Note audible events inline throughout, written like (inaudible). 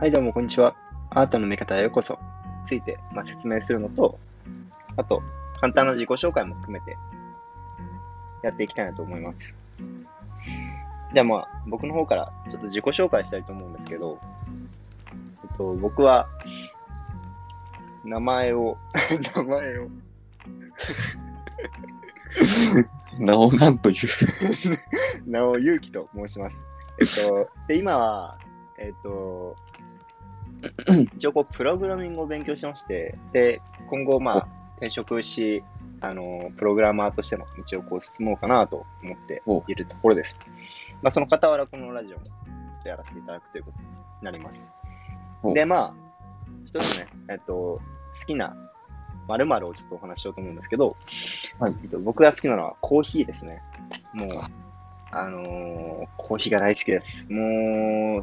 はい、どうも、こんにちは。アートの見方へようこそ。ついて、まあ、説明するのと、あと、簡単な自己紹介も含めて、やっていきたいなと思います。じゃあまあ、僕の方からちょっと自己紹介したいと思うんですけど、えっと、僕は、名前を、(laughs) 名前を、(laughs) なおなんという？(laughs) 名をゆうきと申します。えっと、で、今は、えっと、(clears throat) 一応こう、プログラミングを勉強してまして、で、今後、まあ、転職し、あの、プログラマーとしての道をこう進もうかなと思っているところです。まあ、その傍ら、このラジオもちょっとやらせていただくということになります。おで、まあ、一つね、えっと、好きな〇〇をちょっとお話ししようと思うんですけど、はいえっと僕が好きなのはコーヒーですね。もう、あのーコーヒーが大好きです。もう、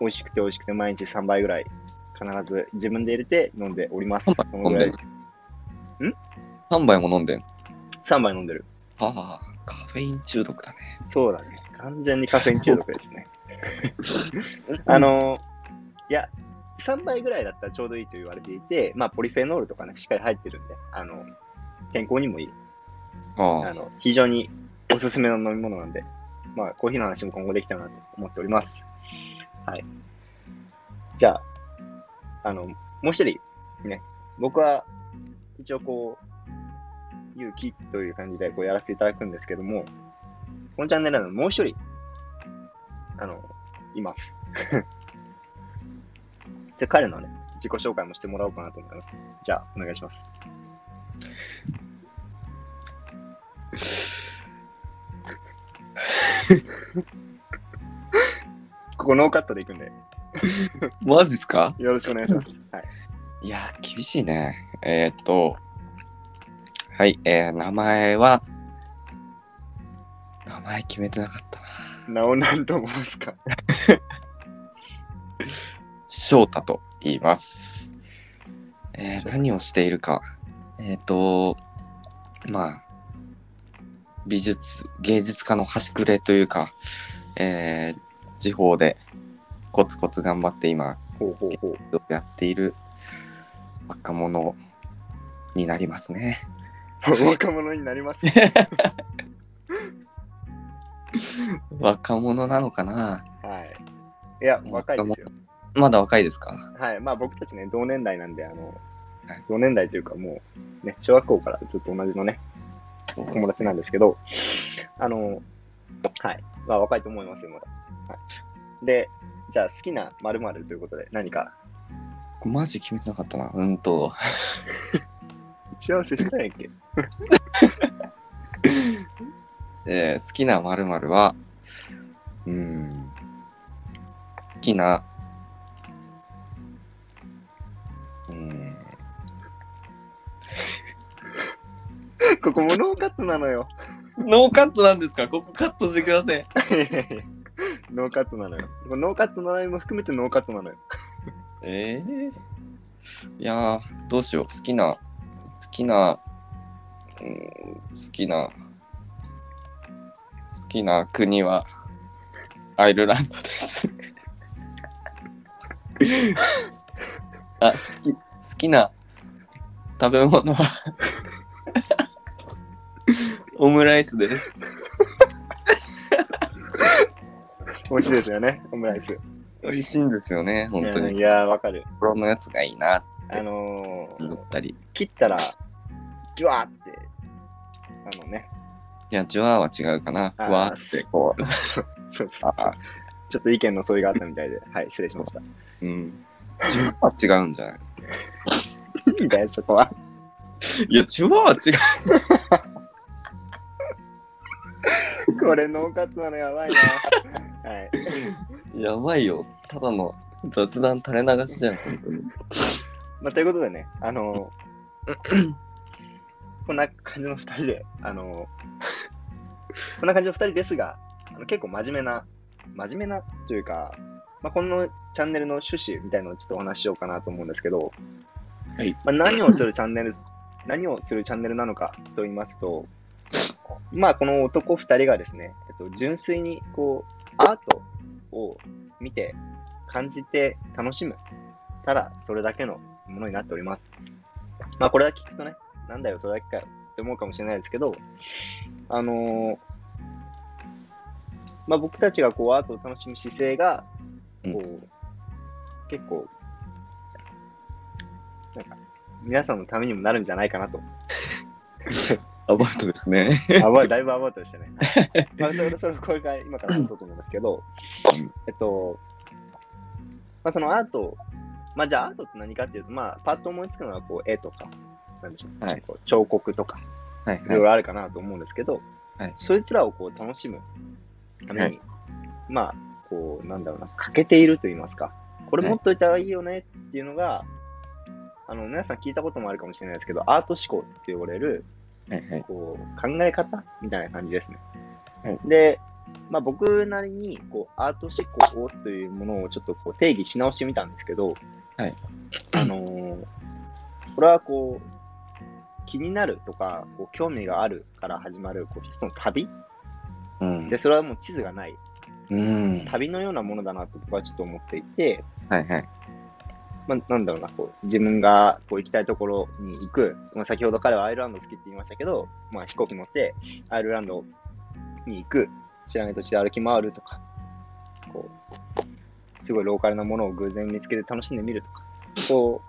美味しくて美味しくて毎日3杯ぐらい必ず自分で入れて飲んでおります。3そのぐらい杯飲んでん3杯も飲んでん。3杯飲んでる。はあ、カフェイン中毒だね。そうだね。完全にカフェイン中毒ですね。(laughs) あのーいや、3杯ぐらいだったらちょうどいいと言われていて、まあ、ポリフェノールとかね、しっかり入ってるんで、あの、健康にもいい。ああ、あの、非常におすすめの飲み物なんで、まあ、コーヒーの話も今後できたらなと思っております。はい。じゃあ、あの、もう一人、ね、僕は、一応こう、勇気という感じでこうやらせていただくんですけども、このチャンネルのもう一人、あの、います。(laughs) じゃあ彼のね、自己紹介もしてもらおうかなと思います。じゃあ、お願いします。ここノーカットでいくんで、(laughs) マジっすか？よろしくお願いします。はい。いやー、厳しいね。えー、っと、はい、えー、名前は、名前決めてなかったな。なおなんと申すか。翔太と言います。えー、何をしているか。えー、っと、まあ、美術、芸術家の端くれというか、えー、地方でコツコツ頑張って今、ほうほうほう。やっている若者になりますね。(laughs) 若者になります？(laughs) 若者なのかな？はい。いや、若いですよ。まだ若いですか？はい。まあ僕たちね、同年代なんで、あの、はい同年代というかもう、ね、小学校からずっと同じのね、友達なんですけど、あの、はい。まあ若いと思いますよ、まだ。はい。で、じゃあ好きな〇〇ということで何か？マジ決めてなかったな。うんと、(laughs) 幸せしたんやっけ？(laughs) えー好きな〇〇は、うーん、好きな、うーん、(laughs) ここもノーカットなのよ。ノーカットなんですか？ここカットしてください。ノーカットなのよ。ノーカットの内も含めてノーカットなのよ。ええいやー、どうしよう。好きな、好きな、うーん、好きな、好きな国は、アイルランドです。(laughs) あ、好き、好きな食べ物は、(laughs) オムライスです。美味しいですよね、オムライス。美味しいんですよね、本当に。うんいやー、わかる。プロのやつがいいなあのー、思ったり。切ったら、ジュワーって、あのね、いや、ジュワーは違うかな。ふわってこう。(laughs) そうです。あちょっと意見の相違があったみたいで、はい、失礼しました。うん。ジュワーは違うんじゃない？いいんだよ、そこは。いや、ジュワーは違う。これノーカットなのやばいな。はい。やばいよ。ただの雑談垂れ流しじゃん、本当に。まあ、ということでね、あのー (clears throat) こんな感じの二人で、あのーこんな感じの二人ですが、あの結構真面目な、真面目なというか、まあ、このチャンネルの趣旨みたいなのをちょっとお話ししようかなと思うんですけど、はいまあ、何をするチャンネル、何をするチャンネルなのかと言いますと、まあ、この男二人がですね、えっと、純粋に、こう、アートを見て、感じて楽しむ。ただ、それだけのものになっております。まあ、これだけ聞くとね、なんだよ、それだけかよって思うかもしれないですけど、あのーまあ、僕たちがこうアートを楽しむ姿勢が、こう、結構、なんか、皆さんのためにもなるんじゃないかなと。(laughs) アバウトですね。あ、まあ、だいぶアバウトでしたね。は (laughs) いまあ、それ、それ、これから今から話そうと思うんですけど、えっと、まあ、そのアート、まあ、じゃあアートって何かっていうと、まあ、パッと思いつくのは、こう、絵とか、なんでしょう、はい。彫刻とか、はいい。ろいろあるかなと思うんですけど、はい。そいつらをこう楽しむために、はい。まあ、こう、なんだろうな、欠けていると言いますか、これ持っといた方がいいよねっていうのが、あの、皆さん聞いたこともあるかもしれないですけど、アート思考って呼ばれる、はいはい。こう、考え方みたいな感じですね。はいで、まあ僕なりに、こう、アート思考をというものをちょっとこう定義し直してみたんですけど、はい。あのーこれはこう、気になるとか、こう興味があるから始まる、こう一つの旅うん。で、それはもう地図がない、うん。旅のようなものだなと僕はちょっと思っていて、はいはい。まあ、なんだろうな、こう、自分がこう行きたいところに行く。まあ、先ほど彼はアイルランド好きって言いましたけど、まあ、飛行機乗ってアイルランドに行く。知らない土地で歩き回るとか、こう、すごいローカルなものを偶然見つけて楽しんでみるとか、こ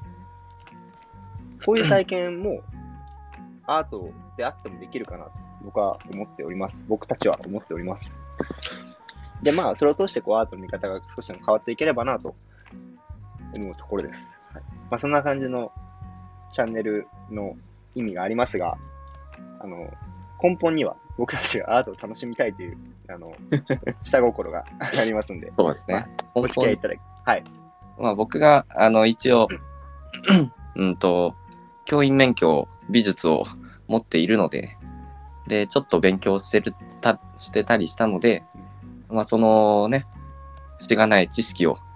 う、こういう体験もアートであってもできるかなと僕は思っております。僕たちは思っております。で、まあ、それを通してこうアートの見方が少しでも変わっていければなと思うところです。はいまあ、そんな感じのチャンネルの意味がありますが、あの、根本には僕たちがアートを楽しみたいという、あの、(laughs) 下心がありますんで、そうですね。お付き合いいただき、はい。まあ僕が、あの、一応、(laughs) うんと、教員免許、美術を持っているので、で、ちょっと勉強してる、た、してたりしたので、まあそのね、しがない知識を、うん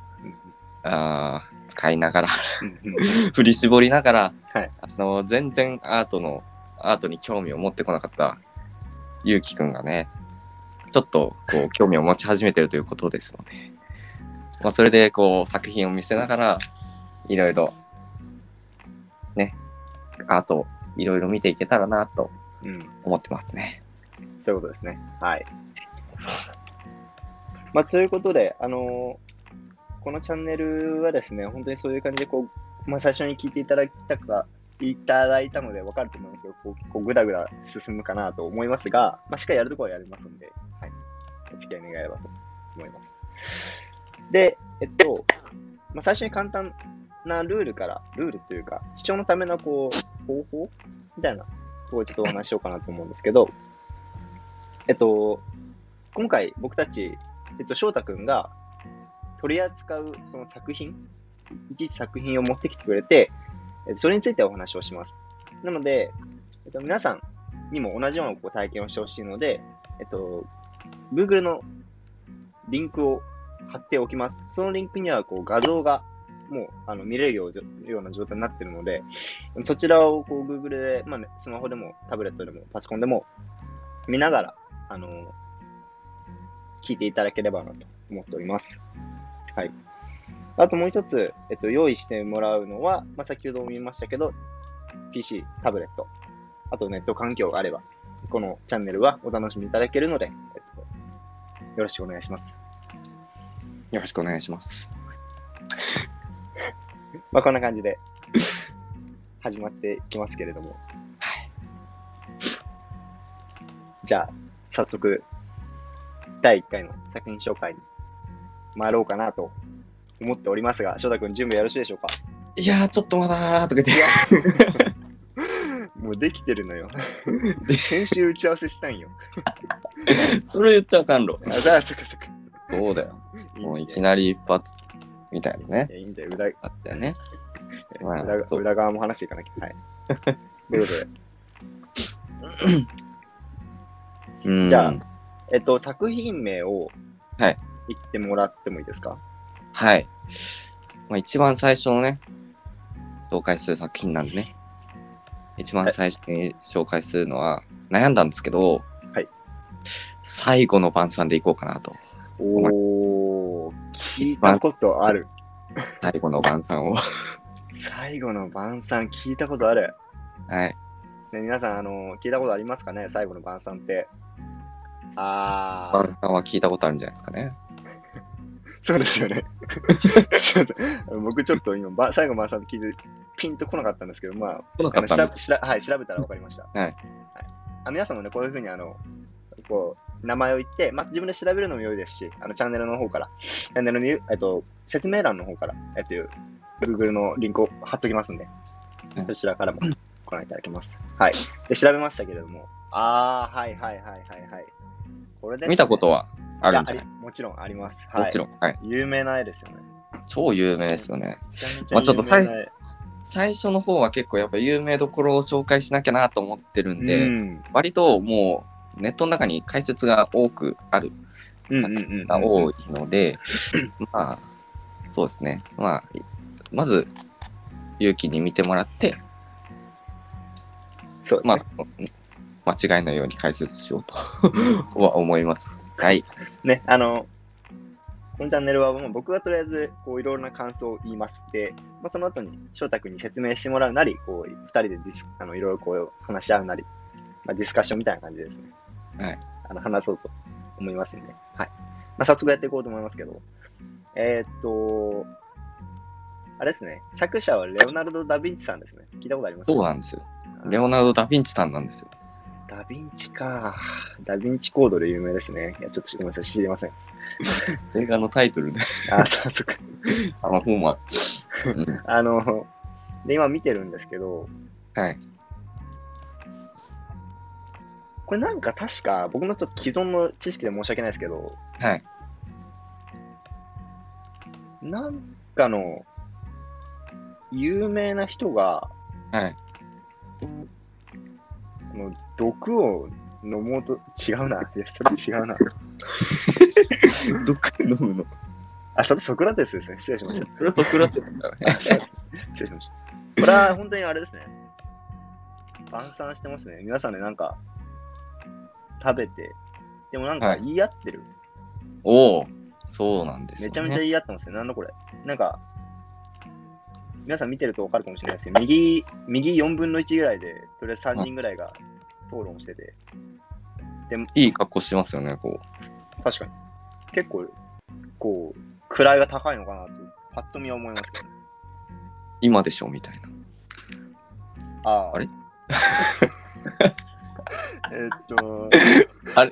あー使いながら、うん振り絞りながら、はいあの、全然アートの、アートに興味を持ってこなかったゆうきくんがね、ちょっとこう興味を持ち始めてるということですので、まあ、それでこう作品を見せながら、いろいろ、ね、アートをいろいろ見ていけたらなとうん、思ってますね。そういうことですね。はい。まあ、ということで、あのーこのチャンネルはですね、本当にそういう感じで、こう、まあ、最初に聞いていただいたか、いただいたので分かると思うんですけど、こう、こうぐだぐだ進むかなと思いますが、まあ、しっかりやるところはやりますんで、はい。お付き合い願えればと思います。で、えっと、まあ、最初に簡単なルールから、ルールというか、視聴のためのこう、方法みたいなところちょっとお話しようかなと思うんですけど、えっと、今回僕たち、えっと、翔太くんが取り扱うその作品、一作品を持ってきてくれて、それについてお話をします。なので、えっと、皆さんにも同じようなこう体験をしてほしいので、えっと、Google のリンクを貼っておきます。そのリンクにはこう画像がもうあの見れるようような状態になっているので、そちらをこう Google で、まあね、スマホでもタブレットでもパソコンでも見ながら、あの聞いていただければなと思っております。はい。あともう一つ、えっと、用意してもらうのは、まあ、先ほども言いましたけど、PC、タブレット、あとネット環境があれば、このチャンネルはお楽しみいただけるので、えっと、よろしくお願いします。よろしくお願いします。(laughs) まあ、こんな感じで始まっていきますけれども。じゃあ、早速、第1回の作品紹介に参ろうかなと思っておりますが、翔太君準備よろしいでしょうか？いやー、ちょっとまだーとか言って。もうできてるのよ。先週打ち合わせしたんよ。それ言っちゃあかんろ。あ、だ、そっかそっか。そうだよ。もういきななり一発みたいなね。いや、いいんだよ。裏あったよね。まあ裏そう裏側も話していかなきゃ。はい。ということで、うんじゃあえっと、作品名をはい言ってもらってもいいですか？はい。まあ、一番最初のね、紹介する作品なんでね。一番最初に紹介するのは、悩んだんですけど、はい。最後の晩餐でいこうかなと。おー、聞いたことある。最後の晩餐を。最後の晩餐聞いたことある。はい。ね、皆さん、あの、聞いたことありますかね？最後の晩餐って。あー、晩餐は聞いたことあるんじゃないですかね。そうですよね。すいません僕ちょっと今、ば最後の晩餐って聞いて、ピンとこなかったんですけど、まあ、来なかあのったんです。しらしらはい、調べたら分かりました。はいあ皆さんもね、こういうふうに、あの、こう、名前を言って、まあ、自分で調べるのも良いですし、あの、チャンネルの方から、チャンネルに、えっと、説明欄の方から、えっと、Google のリンクを貼っときますんで、うんそちらからもご覧いただけます。はい。で、調べましたけれども、あー、はいはいはいはいはい。これですね見たことはあるんじゃない？もちろんあります。はい。もちろん。はい。有名な絵ですよね。超有名ですよね。まあちょっと有名な絵最初の方は結構やっぱ有名どころを紹介しなきゃなと思ってるんで、うん割ともうネットの中に解説が多くあるうんうんうんうんが多いので、(clears throat) まあ、そうですね。まあ、まず、勇気に見てもらって、そう、まあ、間違いないように解説しようと (laughs) は思います。はい。ね、あの、このチャンネルはもう僕がとりあえずこういろいろな感想を言います。で、まあ、その後に翔太君に説明してもらうなり、こう二人でディスあのいろいろこう話し合うなり、まあ、ディスカッションみたいな感じですね。はい。あの話そうと思いますんで、はい。まあ、早速やっていこうと思いますけど、えーっと、あれですね、作者はレオナルド・ダ・ヴィンチさんですね。聞いたことあります？そうなんですよ。レオナルド・ダ・ヴィンチさんなんですよ。ダ・ヴィンチか。ダ・ヴィンチコードで有名ですね。いや、ちょっとごめんなさい、知りません。(laughs) 映画のタイトルで、あ、そうそうか。あのあの、で、今見てるんですけど、はい。これなんか確か、僕のちょっと既存の知識で申し訳ないですけど、はい。なんかの、有名な人が、はい。あの毒を飲もうと、違うな。いや、それ違うな。どっかで飲むのあ、それソクラテスですね。失礼しました。それはソクラテスだよね (laughs) 失礼しました。これは本当にあれですね。晩餐してますね。皆さんね、なんか、食べて、でもなんかはい言い合ってる。おお、そうなんですよ、ね。めちゃめちゃ言い合ってますね。なんだこれ。なんか、皆さん見てると分かるかもしれないですけど、右、右4分の1ぐらいで、とりあえず3人ぐらいが討論してて、いい格好してますよね、こ確かに。結構、こう、位が高いのかなと、パッと見は思いますけどね。う。今でしょ、みたいな。ああ。あれ？(laughs) えーっと、(laughs) あれ？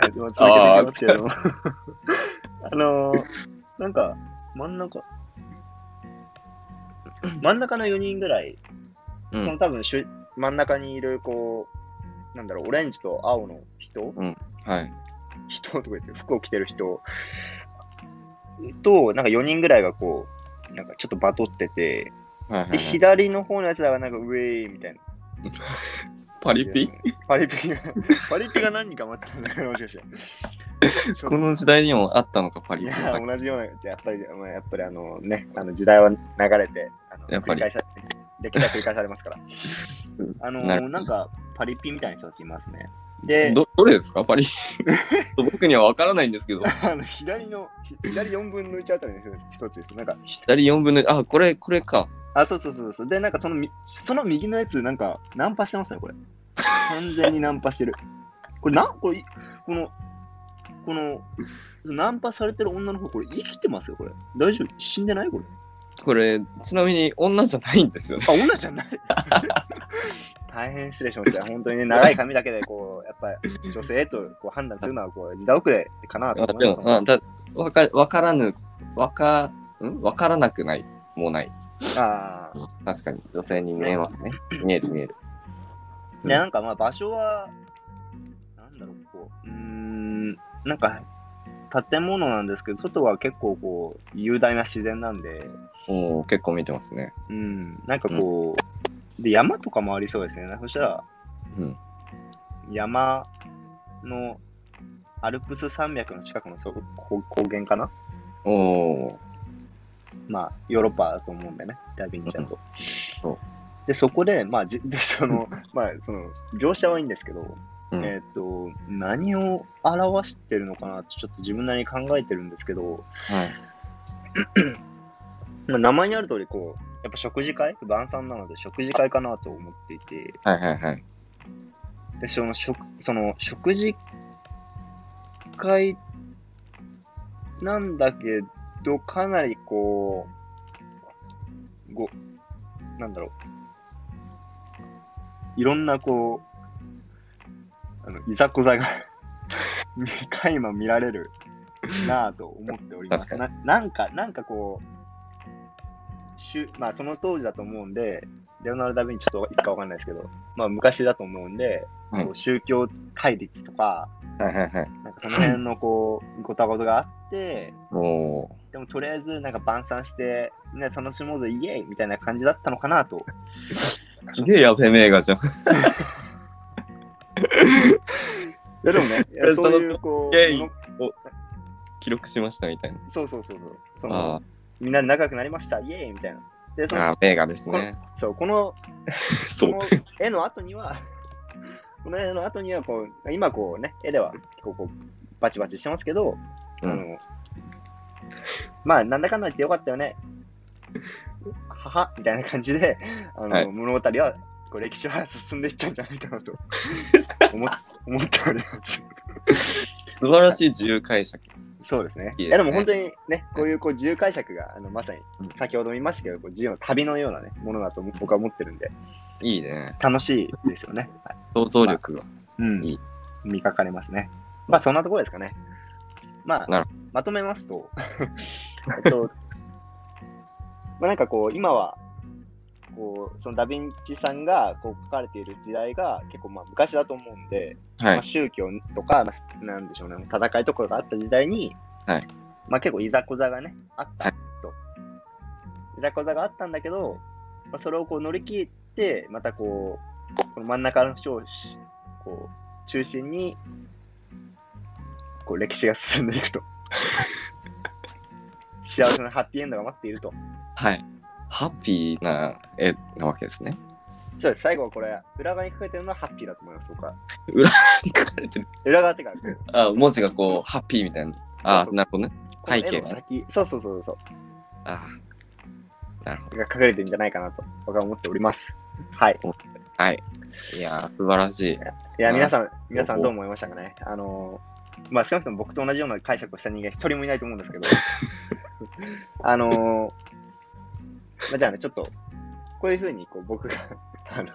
はい、でも続けていきますけれども。(laughs) あのー、なんか、真ん中、真ん中の4人ぐらい、そのうん。多分しゅ、真ん中にいる、こう、なんだろう、オレンジと青の人？はい。人？とか言って、服を着てる人？と、なんか4人ぐらいがこう、なんかちょっとバトってて、で、はいはいはい、左の方のやつらがなんかウェーイみたいな。パリピ？パリピが、パリピが何人か待ってたんだから、もしかして。(laughs) この時代にもあったのか、パリピいや、同じような、じゃあやっぱり、まあ、やっぱりあのね、あの時代は流れて、あのやっぱり。繰り返さ歴史は繰り返されますから。あのなるなんか、パリピみたいな人たちいますね。で、ど、どれですか？パリ (laughs) 僕には分からないんですけど。(laughs) あの左の、ひ左4分の1あたりの一つです。なんか、左4分の、あ、これ、これか。あ、そうそうそうそう。で、なんかそのみ、その右のやつ、なんか、ナンパしてますね、これ。完全にナンパしてる。(laughs) これ、な、これ、この、この、ナンパされてる女の子、これ生きてますよ、これ。大丈夫？死んでない？これ。これ、ちなみに女じゃないんですよね。あ、女じゃない (laughs) 大変失礼しました。本当にね、長い髪だけで、こう、やっぱり女性とこう判断するのは、こう、時代遅れかなと思います。もあだわかわからぬ、わか、ん？わからなくない、もうない。ああ。確かに、女性に見えますね。見える見える。うんで、なんかまあ場所は、なんだろう、こう、うーん、なんか、建物なんですけど、外は結構こう、雄大な自然なんで、おー結構見てますね。うん、なんかこう、で、山とかもありそうですね。そしたら、うん。山の、アルプス山脈の近くのそう高高原かな？おーまあ、ヨーロッパだと思うんでね、ダヴィンチだとそう。で、そこで、まあ、じでその、まあ、その、描写はいいんですけど、うんえっ、と、何を表してるのかなってちょっと自分なりに考えてるんですけど、はい。(clears throat) まあ、名前にある通り、こう、やっぱ食事会晩餐なので食事会かなと思っていて、はいはいはい。で、その食、その食事会なんだけど、かなりこう、ご、なんだろう。いろんなこう、あの、いざこざが垣間見られるなぁと思っております。確ななんか、なんかこう、しゅまあその当時だと思うんで、レオナルド・ダ・ヴィンチちょっといつかわかんないですけど、まあ昔だと思うんで、はいこう宗教対立とか、はいはいはい。なんかその辺のこう、ごたごたがあって、おー。でもとりあえずなんか晩餐して、みんなで楽しもうぜ、イエイみたいな感じだったのかなと。すげえやべえ名画じゃん。(laughs) いやでもね、(laughs) いやそういうこう、もの記録しましたみたいな。そうそうそうそう、そあのみんなで仲良くなりました、イエイみたいな。で、そのあー、名画ですね。そう、この (laughs) そうこの絵の後には、(laughs) この絵の後にはこう、今こうね、絵ではこうこうバチバチしてますけど、うんあの、まあ、なんだかんだ言ってよかったよね。ははみたいな感じで、あの、はい物語は、こう歴史は進んでいったんじゃないかなと思っ思っております。素晴らしい自由解釈。そうですね。いいやでも本当にね、こういうこう自由解釈が、あのまさにうん先ほども言いましたけど、こう自由の旅のような、ね、ものだと僕は思ってるんで、いいね。楽しいですよね。はい想像力が。うんいい見かかれますね。まあそんなところですかね。まあまとめますと、(laughs) えっと、まあなんかこう、今は、こう、そのダヴィンチさんがこう書かれている時代が結構まあ昔だと思うんで、はいまあ、。宗教とか、まあなんでしょうね、戦いとかがあった時代に、はいまあ結構いざこざがね、あったはいと。いざこざがあったんだけど、まあ、それをこう乗り切って、またこう、この真ん中の人をしこう中心に、こう歴史が進んでいくと。(laughs) 幸せなハッピーエンドが待っていると。はい。ハッピーな絵なわけですね。そうです、最後はこれ、裏側に書かれてるのはハッピーだと思います、僕は。書かれてる？裏側ってか、あ、文字がこう、ハッピーみたいな。あなるほどね。背景がそうそうそうそう。あなるほど。が書かれてるんじゃないかなと僕は思っております。はい。はい。いやー、素晴らしい。いや、うん皆さん、皆さんどう思いましたかね？あのー、まあ、少なくとも僕と同じような解釈をした人間一人もいないと思うんですけど、(laughs) あのー、まあ、じゃあね、ちょっと、こういうふうに、こう、僕が、(laughs) あの、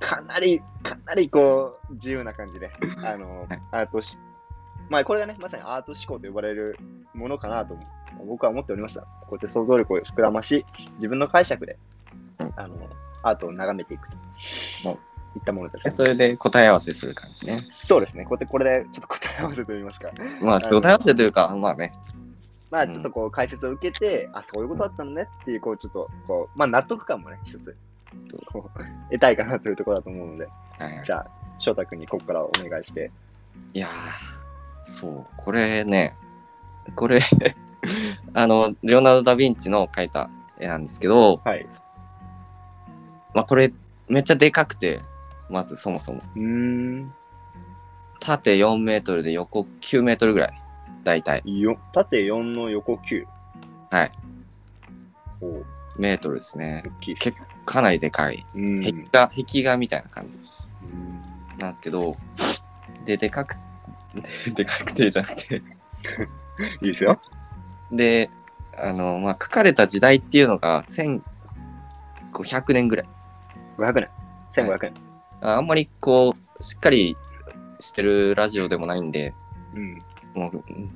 かなり、かなりこう、自由な感じで、あのはい、アートし、まあ、これがね、まさにアート思考と呼ばれるものかなと僕は思っております。こうやって想像力を膨らまし、自分の解釈で、うんあの、アートを眺めていくと。うんいったものです、ね。でそれで答え合わせする感じね。そうですね。こうやってこれでちょっと答え合わせといいますか。まあ、の答え合わせというか、まあね。まあうんちょっとこう解説を受けて、あ、そういうことだったのねっていう、こうちょっと、こう、まあ納得感もね、一つ、こう、得たいかなというところだと思うので、はいじゃあ、翔太君にここからお願いして。いやー、そう、これね、これ、(laughs) あの、レオナルド・ダ・ヴィンチの描いた絵なんですけど、はい。まあ、これ、めっちゃでかくて、まずそもそも。うーん。縦4メートルで横9メートルぐらい。大体。よ縦4の横9。はい。おうメートルですね。大きいです結かなりでかい。うーん。壁画、壁画みたいな感じうんなんですけど、で、でかく、で (laughs) でかくてじゃなくて、(laughs) いいですよ。で、あの、まあ、書かれた時代っていうのが1500年ぐらい。500年。1500年。ああんまりこう、しっかりしてるラジオでもないんで、うん。もう、うん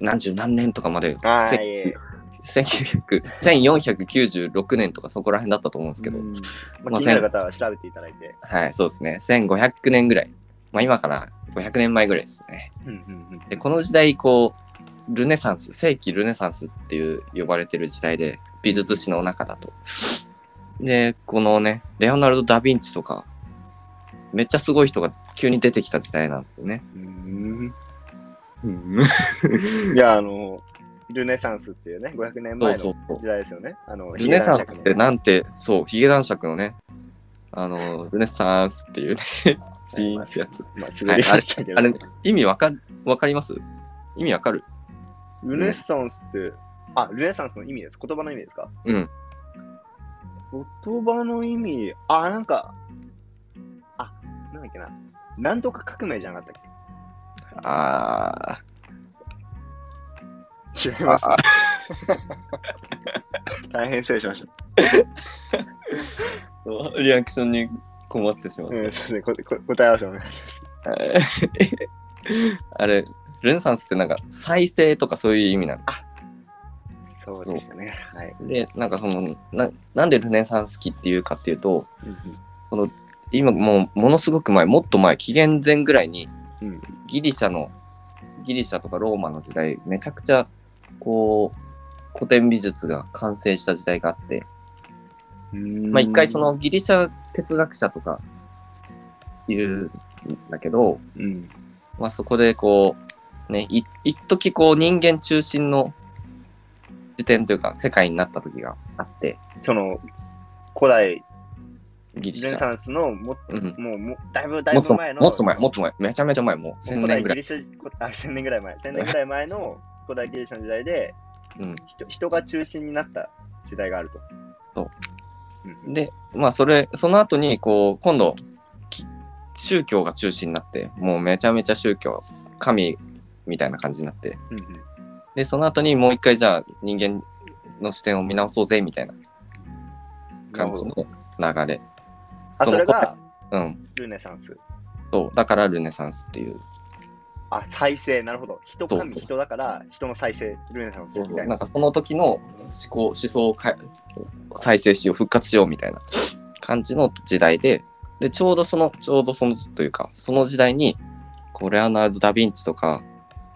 何十何年とかまで、ああ、せいえいえ。1900 1496年とかそこら辺だったと思うんですけど、うんまあまあ、気になる方は調べていただいて。はい、そうですね。1500年ぐらい。まあ今から500年前ぐらいですね。で、この時代、こう、ルネサンス、世紀ルネサンスっていう呼ばれてる時代で、美術史の中だと。で、このね、レオナルド・ダ・ヴィンチとか、めっちゃすごい人が急に出てきた時代なんですよね。うん (laughs) いや、あの、ルネサンスっていうね、500年前のそうそうそう時代ですよね。あの、ルネサンスってなんて、そう、ヒゲ男爵のね、あの、ルネサンスっていうね、シーンってやつ。まあ、滑りましたけど、あれ、意味わかる、わかります？意味わかる？ルネサンスって、あ、ルネサンスの意味です。言葉の意味ですか？うん。言葉の意味、あ、なんか、あ、なんだっけな。なんとか革命じゃなかったっあけ違いーます、あ。(laughs) 大変失礼しましーリアクションに困ってしまた。う。うん、そうね。ここ答え合わせお願いします。(laughs) あれ、ルネサンスってなんか再生とかそういう意味なの？そうでしたね。はい。で、なんかそのな、なんでルネサンス期っていうかっていうと、うん今もうものすごく前、もっと前、紀元前ぐらいにうん。ギリシャの、ギリシャとかローマの時代、めちゃくちゃ、こう、古典美術が完成した時代があって、うん。まあ一回その、ギリシャ哲学者とかいるんだけど、うん。まあそこでこう、ね、い一時こう人間中心の時点というか世界になった時があって、その、古代ギリシャ。ルネサンスのも、うん、もう、もうだいぶ、だいもっとぶ前の、もっと前、もっと前、めちゃめちゃ前、もう1000古代年ぐらい。ギリシャ、こあ、1000年ぐらい前。1000年ぐらい前の古代ギリシャの時代で、うん、人人が中心になった時代があると。そううん。で、まあそれ、その後にこう、今度、き宗教が中心になって、もうめちゃめちゃ宗教、神みたいな感じになって、うんで、その後にもう一回じゃあ人間の視点を見直そうぜみたいな感じの流れ。あ、それがうん。ルネサンス。そう。だからルネサンスっていう。あ、再生、なるほど。人神人だから、人の再生、ルネサンスみたいな。なんかその時の思考、思想をかえ再生しよう、復活しようみたいな感じの時代で、で、ちょうどその、ちょうどそのというか、その時代に、こうレアナルド・ダ・ヴィンチとか、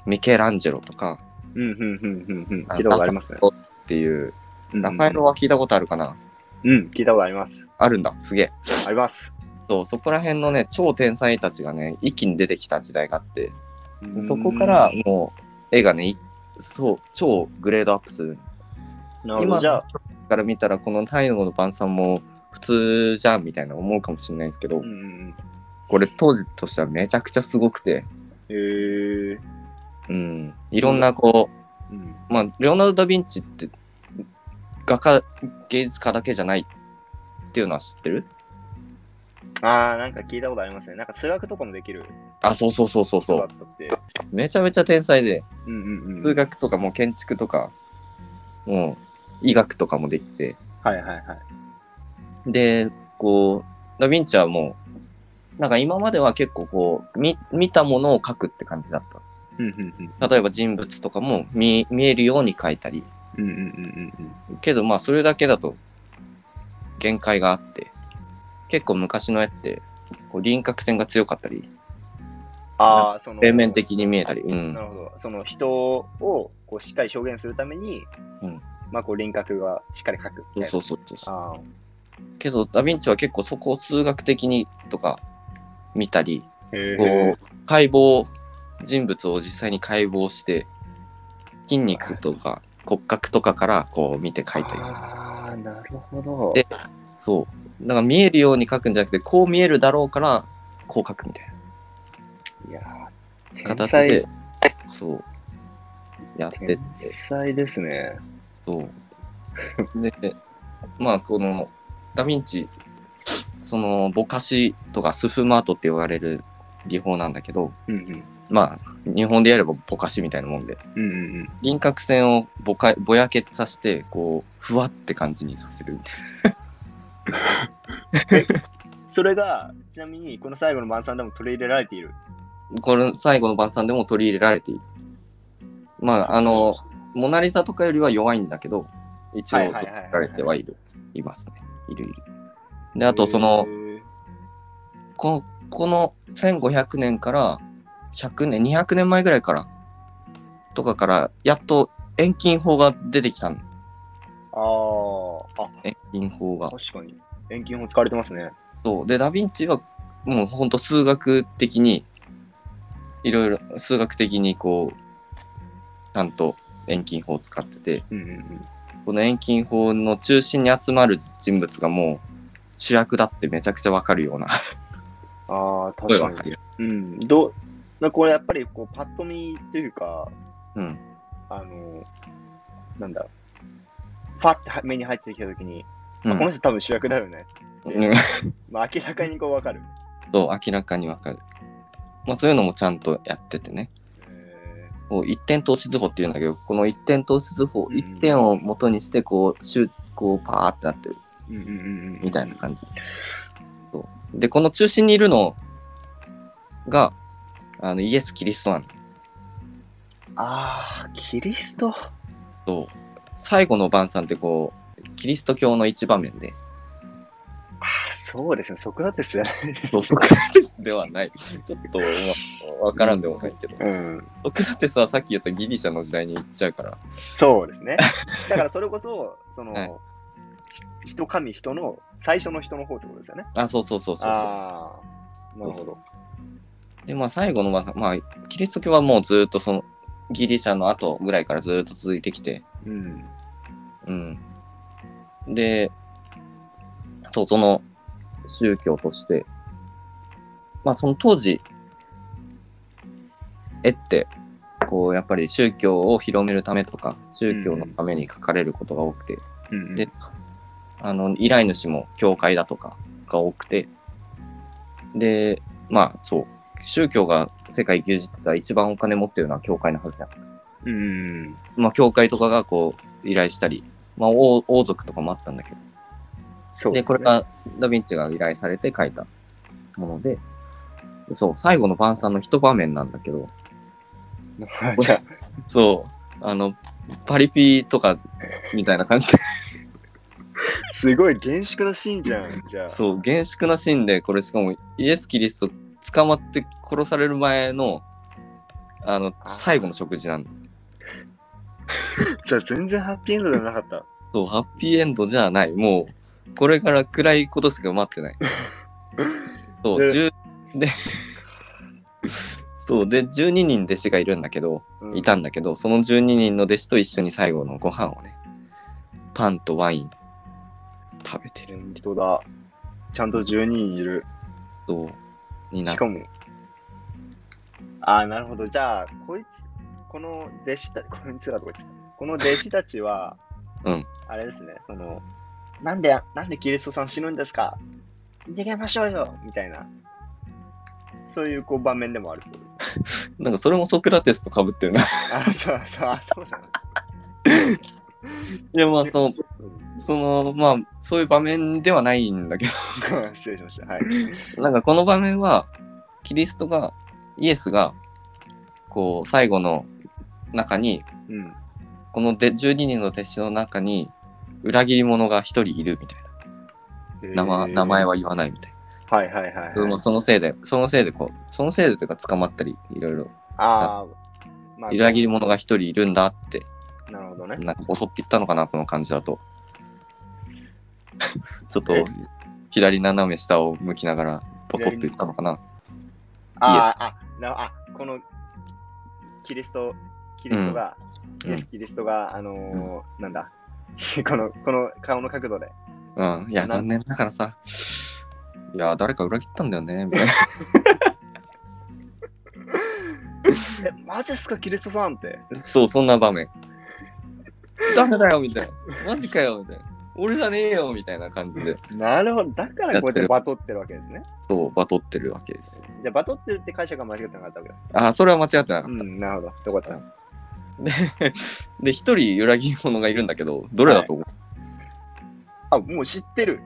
ミケランジェロとかうん、うん、うん、うん、うん。いたことありますね。っていう、うんラファエロは聞いたことあるかな、うん、聞いたことあります。あるんだ、すげえ。あります。そう、そこら辺のね、超天才たちがね、一気に出てきた時代があって、そこからもう、絵がね、いそう、超グレードアップする。なるほど、今じゃあ、から見たら、この太陽の晩餐も普通じゃんみたいな思うかもしれないんですけど、これ当時としてはめちゃくちゃすごくて、うん。へえ。うん、いろんなこうん。う、まあ、レオナルド・ダ・ヴィンチって画家、芸術家だけじゃないっていうのは知ってる？ああ、なんか聞いたことありますね。なんか数学とかもできるあ、そうそうそうそうそう。めちゃめちゃ天才で、うんうんうん。数学とかも建築とか、もう医学とかもできて、はいはいはい。で、こう、ダ・ヴィンチはもう、なんか今までは結構こう、見見たものを描くって感じだった。うんうんうん。例えば人物とかも見見えるように描いたり、うんうんうんうんけどまあそれだけだと限界があって、結構昔の絵ってこう輪郭線が強かったり、ああ、その。平面的に見えたり、うんな。るほど。その人をこうしっかり表現するために、うんまあこう輪郭がしっかり描くみたいな。そうそうそうそう。あけどダ・ヴィンチは結構そこを数学的にとか見たり、こえ。う解剖、人物を実際に解剖して、筋肉とか骨格とかからこう見て描いたり。ああ、なるほど。でそう。だから見えるように描くんじゃなくて、こう見えるだろうから、こう描くみたいいやー、な天才形で、そう、やってって、天才ですね。そう。で、まあ、この、ダヴィンチ、その、ぼかしとかスフマートって言われる技法なんだけど、うんうん。まあ、日本でやればぼかしみたいなもんで、うんうん輪郭線をぼかぼやけさせて、こう、ふわって感じにさせるみたいそれが、ちなみに、この最後の晩餐でも取り入れられている？な。これ、最後の晩餐でも取り入れられている。まあ、あの、モナリザとかよりは弱いんだけど、一応はい取り入れられてはいる。いますね。いるいる。で、あと、そのこの、この1500年から100年、200年前ぐらいから、とかから、やっと遠近法が出てきたの。あーあ、遠近法が。確かに。遠近法使われてますね。そう。で、ダヴィンチは、もうほんと数学的に、いろいろ数学的にこう、ちゃんと遠近法を使ってて、うんうんうん。この遠近法の中心に集まる人物がもう、主役だってめちゃくちゃわかるようなああ、確かに。うん。どう、なこれやっぱりこう、パッと見というか、うん。あの、なんだ、ファって目に入ってきたときに、うんあこの人多分主役だよね。うん (laughs) まあ、明らかにこうわかる。そう、明らかにわかる。まあそういうのもちゃんとやっててね。えこう一点投資図法っていうんだけど、この一点投資図法、うん一点を元にして、こう、シュこう、パーってなってるーうんうんうんうん。みたいな感じ。そうで、この中心にいるのが、あの、イエス・キリストなの。ああ、キリスト。そう。最後の晩餐ってこう、キリスト教の一場面で、ああ、そうですね。ソクラテスじゃないですそうソクラテスではない。ちょっと、まあ、わからんでもないけど、うん。ソクラテスはさっき言ったギリシャの時代に行っちゃうから、そうですね。(laughs) だからそれこそ、その、はいひ人神人の最初の人の方ってことですよね。あ、そうそうそうそうそう。ああ、なるほそうど。で、まあ最後の晩餐、まあ、キリスト教はもうずっとその、ギリシャの後ぐらいからずっと続いてきて、うん。うん。で、そう、その宗教として、まあその当時、絵って、こう、やっぱり宗教を広めるためとか、宗教のために書かれることが多くて、うん。であの、依頼主も教会だとかが多くて、で、まあそう、宗教が世界牛耳ってたら一番お金持ってるのは教会のはずじゃん。うん。まあ教会とかがこう依頼したり、まあ王王族とかもあったんだけど、で、そうすねこれがダヴィンチが依頼されて書いたもので、そう、最後の晩餐の一場面なんだけど、(laughs) じゃあ、そう、あの、パリピとかみたいな感じで、すごい厳粛なシーンじゃん。じゃあ。そう、厳粛なシーンで、これしかもイエス・キリスト捕まって殺される前の、あの、最後の食事なんだ。(laughs) じゃあ全然ハッピーエンドではなかった。そう、ハッピーエンドじゃない。もう、これから暗いことしか待ってない。(laughs) そう、で10で、そう、で、12人弟子がいるんだけど、うんいたんだけど、その12人の弟子と一緒に最後のご飯をね、パンとワイン食べてる。本当だ。ちゃんと12人いる。そう、になしかも、ああ、なるほど。じゃあ、こいつ、この弟子た (laughs) こいつらとか言ってた。この弟子たちは、(laughs) うん。あれですね、その、なんで、なんでキリストさん死ぬんですか？逃げましょうよみたいな。そういうこう場面でもあるってことですね。(laughs) なんかそれもソクラテスと被ってるな。あ、そうそう、あそうなの。いや、まあ、その、うんその、まあ、そういう場面ではないんだけ (laughs) 失礼しました。はい。ど、なんかこの場面は、キリストが、イエスが、こう、最後の中に、うん。こので12人の弟子の中に、裏切り者が一人いるみたいな。名前名前は。は言わないみたいはいはいはい、な。そのそのせいで、そのせいでこう、そのせいでというか捕まったり、いろいろ、ああ、まあ、裏切り者が一人いるんだって、どね。なんか襲っていったのかな、この感じだと。(laughs) ちょっとえ、左斜め下を向きながら、ポソッといったのかな。ああ、あ、この、キリスト、キリストが、うんキリストが、あのーなんだ、(laughs) この、この顔の角度で、うん。いや、な残念ながらさ、いや、誰か裏切ったんだよね、みたいな。(laughs) え、マジっすか、キリストさんって。そう、そんな場面。誰だよ、みたいな。(laughs) マジかよ、みたいな。俺じゃねえよ、みたいな感じで、なるほど、だからこうやってバトってるわけですね。そう、バトってるわけです。じゃあ、バトってるって解釈が間違ってなかったわけだ。あ、それは間違ってなかっうん、なるほど。よかった。た。で、(laughs) で、一人裏切り者がいるんだけど、どれだと思う、あ、もう知ってる。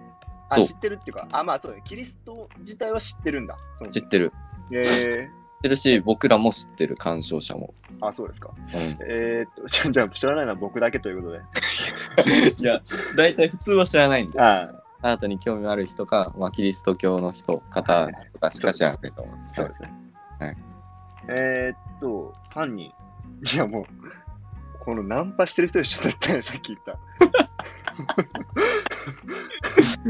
あ、知ってるっていうか、あ、まあそうだね。キリスト自体は知ってるんだ。知ってる。え知ってるし、僕らも知ってる、鑑賞者も。ー、あ、そうですか。うえー、っと、(laughs) じゃあじゃあ知らないのは僕だけということで。ん。(laughs) いや、大体普通は知らないんで、ああなたに興味ある人か、まあ、キリスト教の人、方とかしか知らないと思う。そうですね。はい。えー、っと、犯人。いやもう、このナンパしてる人でしょ、絶対さっき言った。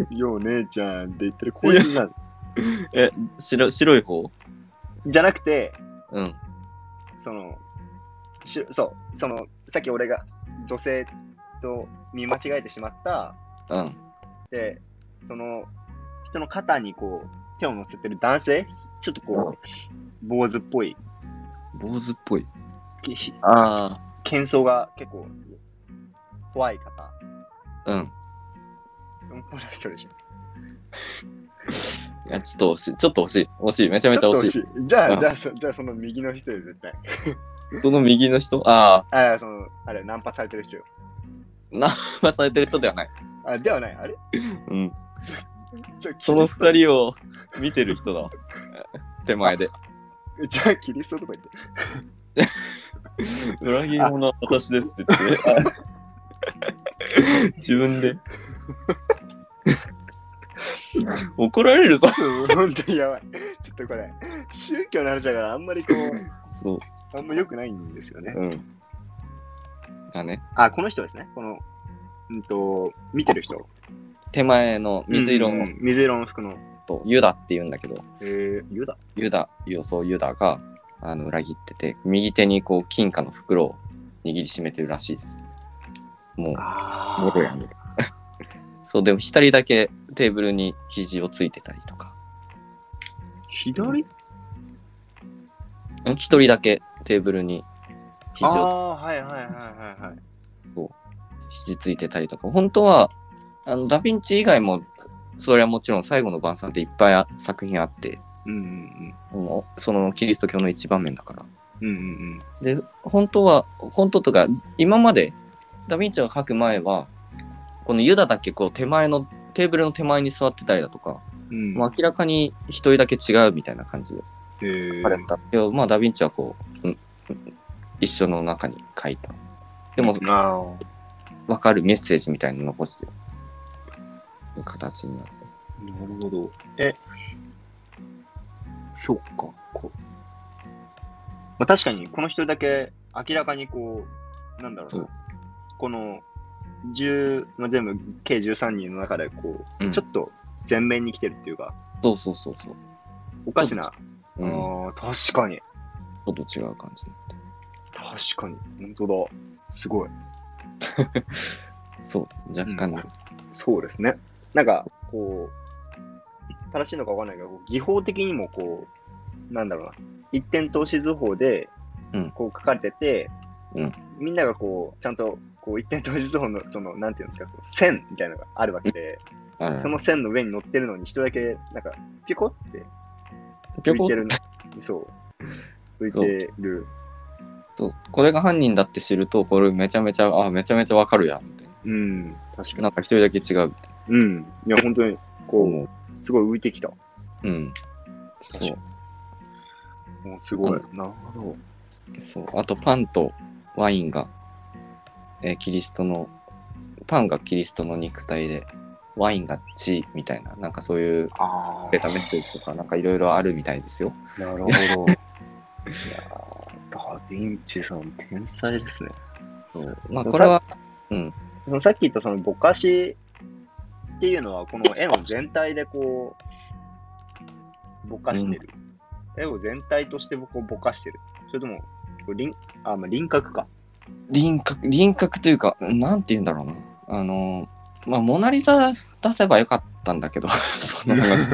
(laughs) よう姉ちゃんって言ってるこいつじゃん。え、白白い方？じゃなくて、うん。その、しそう、その、さっき俺が女性と見間違えてしまった、うん。で、その、人の肩にこう、手を乗せてる男性ちょっとこう、坊主っぽい、坊主っぽい。きあ喧騒が結構怖い方。あ、うん。この人でしょ。いや、ちょっと惜しい。ちょっと惜しい。惜しい。めちゃめちゃ惜しい。しい。じゃあ、うんじゃあ、そじゃあその右の人よ、絶対。(laughs) その右の人？あああ、その、あれ、ナンパされてる人よ。あ、ナンパされてる人ではない。あ、ではない。あれ？(laughs) うん。その二人を見てる人だわ。(laughs) 手前で。じゃあ、キリストとか言って。裏切り者は私ですって言って。自分で。(laughs) 怒られるぞ。(laughs) うん本当にやばい。ちょっとこれ、宗教の話だから、あんまりこう、そう。あんま良くないんですよね。うん。だね。あ、この人ですね。この、うんと、見てる人。手前の水色のうんうん水色の服の。とユダって言うんだけど、えー、ユダ？ユダ、予想ユダがあの裏切ってて、右手にこう金貨の袋を握りしめてるらしいです。もう、あもろやん。そう、でも一人だけテーブルに肘をついてたりとか、左？ん？一人だけテーブルに肘あを、あー、はいはいはいはいはい。そう、肘ついてたりとか、本当は、あの、ダヴィンチ以外も、それはもちろん最後の晩餐っていっぱいあ作品あって、うんうん。もうそのキリスト教の一番面だから。うん。うんうん。で、本当は、本当とか、今まで、ダヴィンチが書く前は、このユダだけこう手前の、テーブルの手前に座ってたりだとか、うん。うん。もう明らかに一人だけ違うみたいな感じでえー書かれた。けど、まあ、ダヴィンチはこう、うん一緒の中に書いた。でも、あわかるメッセージみたいなの残してる形になって。あ、なるほど。え、そっか。こうまあ、確かに、この一人だけ明らかにこう、なんだろうなそう。この、10、まあ、全部、計13人の中で、こう、うんちょっと前面に来てるっていうか、そうそうそうそう。おかしな。うん。ちああ、確かに。ょっと違う感じ。確かに。本当だ。すごい。(laughs) そう、若干ね。そうですね。なんか、こう、正しいのかわかんないけど、こう技法的にもこう、なんだろうな、一点投資図法でうん、こう書かれてて、うんみんながこう、ちゃんと、こう、一点投資図法の、その、なんていうんですか、こう線みたいなのがあるわけで、あるその線の上に乗ってるのに一人だけ、なんか、ピコって浮いてるの。(laughs) そう。浮いてる。そう、これが犯人だって知ると、これめちゃめちゃ、あ、めちゃめちゃわかるやん、みたいうん、確かな。に。なんか一人だけ違ううん。いや、本当に、な。こ思う。う、すごい浮いてきた。うん。そもうすごい。うなるほど。う。そう。あと、パンとワインが、えーキリストの、パンがキリストの肉体で、ワインが血みたいな、なんかそういうああ。データメッセージとか、なんかいろいろあるみたいですよ。なるほど。(laughs) いやーダ・ヴィンチさん、天才ですね。そう。まあ、これは、うん。そのさっき言ったそのぼかしっていうのは、この絵の全体でこう、ぼかしてる。絵を全体としてこうぼかしてる。それとも、こう輪あ、まあ、輪郭か。輪郭、輪郭というか、なんて言うんだろうな。あの、まあ、モナリザ出せばよかったんだけど、(laughs) その話。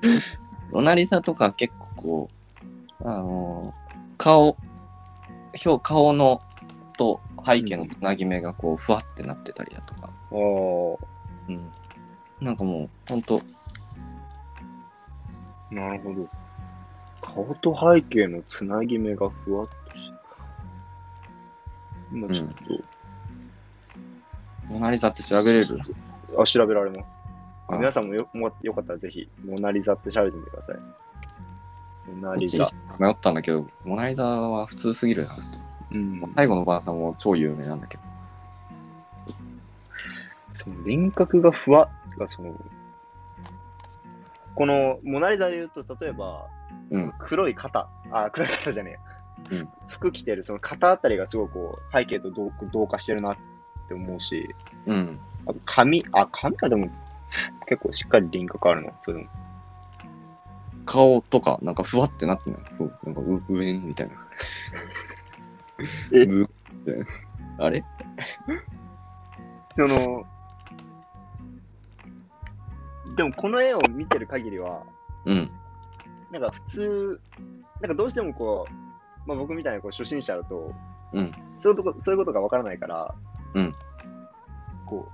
(laughs) モナリザとか結構こう、あの、顔、表、顔のと背景のつなぎ目がこう、ふわってなってたりだとか。おうん。なんかもう、ほんと、なるほど。顔と背景のつなぎ目がふわっ。今ちょっモナリザって調べれる？と、あ、調べられます。あ皆さんもよもよかったらぜひ、モナリザって調べてみてください。モナリザ。迷ったんだけど、モナリザは普通すぎるなって。うん。最後のばあさんも超有名なんだけど。その輪郭がふわがその、このモナリザで言うと、例えば、うん黒い肩、あ、黒い肩じゃねえや、うん服着てるその肩あたりがすごいこう、背景と同同化してるなって思うし、うん。あと髪、あ、髪はでも結構しっかり輪郭あるの。それでも顔とか、なんかふわってなってない？ふなんかう上みたいな。え？ぶみたいなあれ？その、でもこの絵を見てる限りは、うん。なんか普通、なんかどうしてもこう、まあ僕みたいなこう初心者だと、うん。そういうとこ、そういうことがわからないから、うん。こ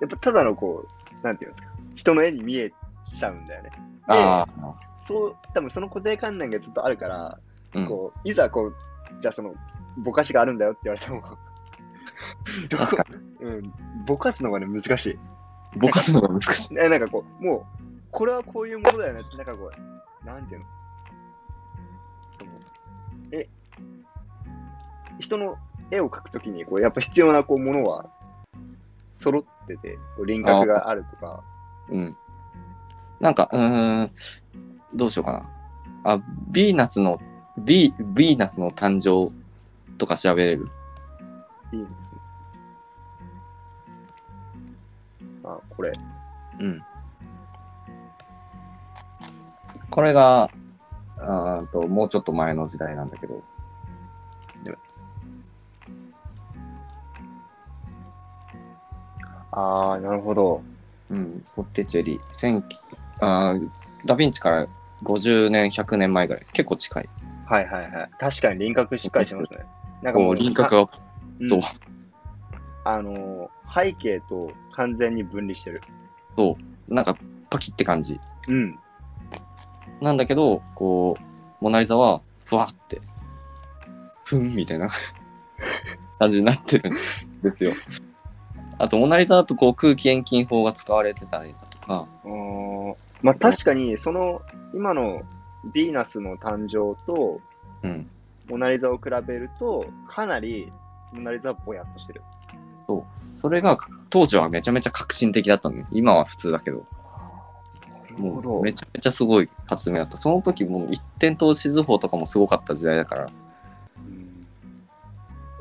う、やっぱただのこう、なんていうんですか、人の絵に見えちゃうんだよね。あそう、多分その固定観念がずっとあるから、あ。うん。こう、いざこう、じゃあその、ぼかしがあるんだよって言われても、(laughs) どこうん、ぼかすのがね、難しい。ぼかすのが難しい。ね、なんかこう、もう、これはこういうものだよねって、なんかこう、なんていうのえ、人の絵を描くときに、こう、やっぱ必要なこうものは、揃ってて、こう輪郭があるとか、うん。なんか、うーん、どうしようかな。あ、ヴィーナスの、ビー、ヴィーナスの誕生とか調べれる？いいですね。あ、これ。うん。これが、あーと、もうちょっと前の時代なんだけど。ああ、なるほど。うん、ボッテチェリ、千あーダヴィンチから50年、100年前ぐらい。結構近い。はいはいはい。確かに輪郭しっかりしてますね。なんかもこう、う、輪郭が、うんそう、あのー、背景と完全に分離してる。そう、なんか、パキって感じ。うん。なんだけど、こう、モナリザは、ふわって、ふんみたいな (laughs) 感じになってるんですよ。あと、モナリザだとこう空気遠近法が使われてたりだとか、うーんまあ確かに、その、今のヴィーナスの誕生と、うん、モナリザを比べると、かなり、モナリザはぼやっとしてる。それが当時はめちゃめちゃ革新的だったのね。今は普通だけど、もうめちゃめちゃすごい発明だった。その時もう一点投資図法とかもすごかった時代だから、うん。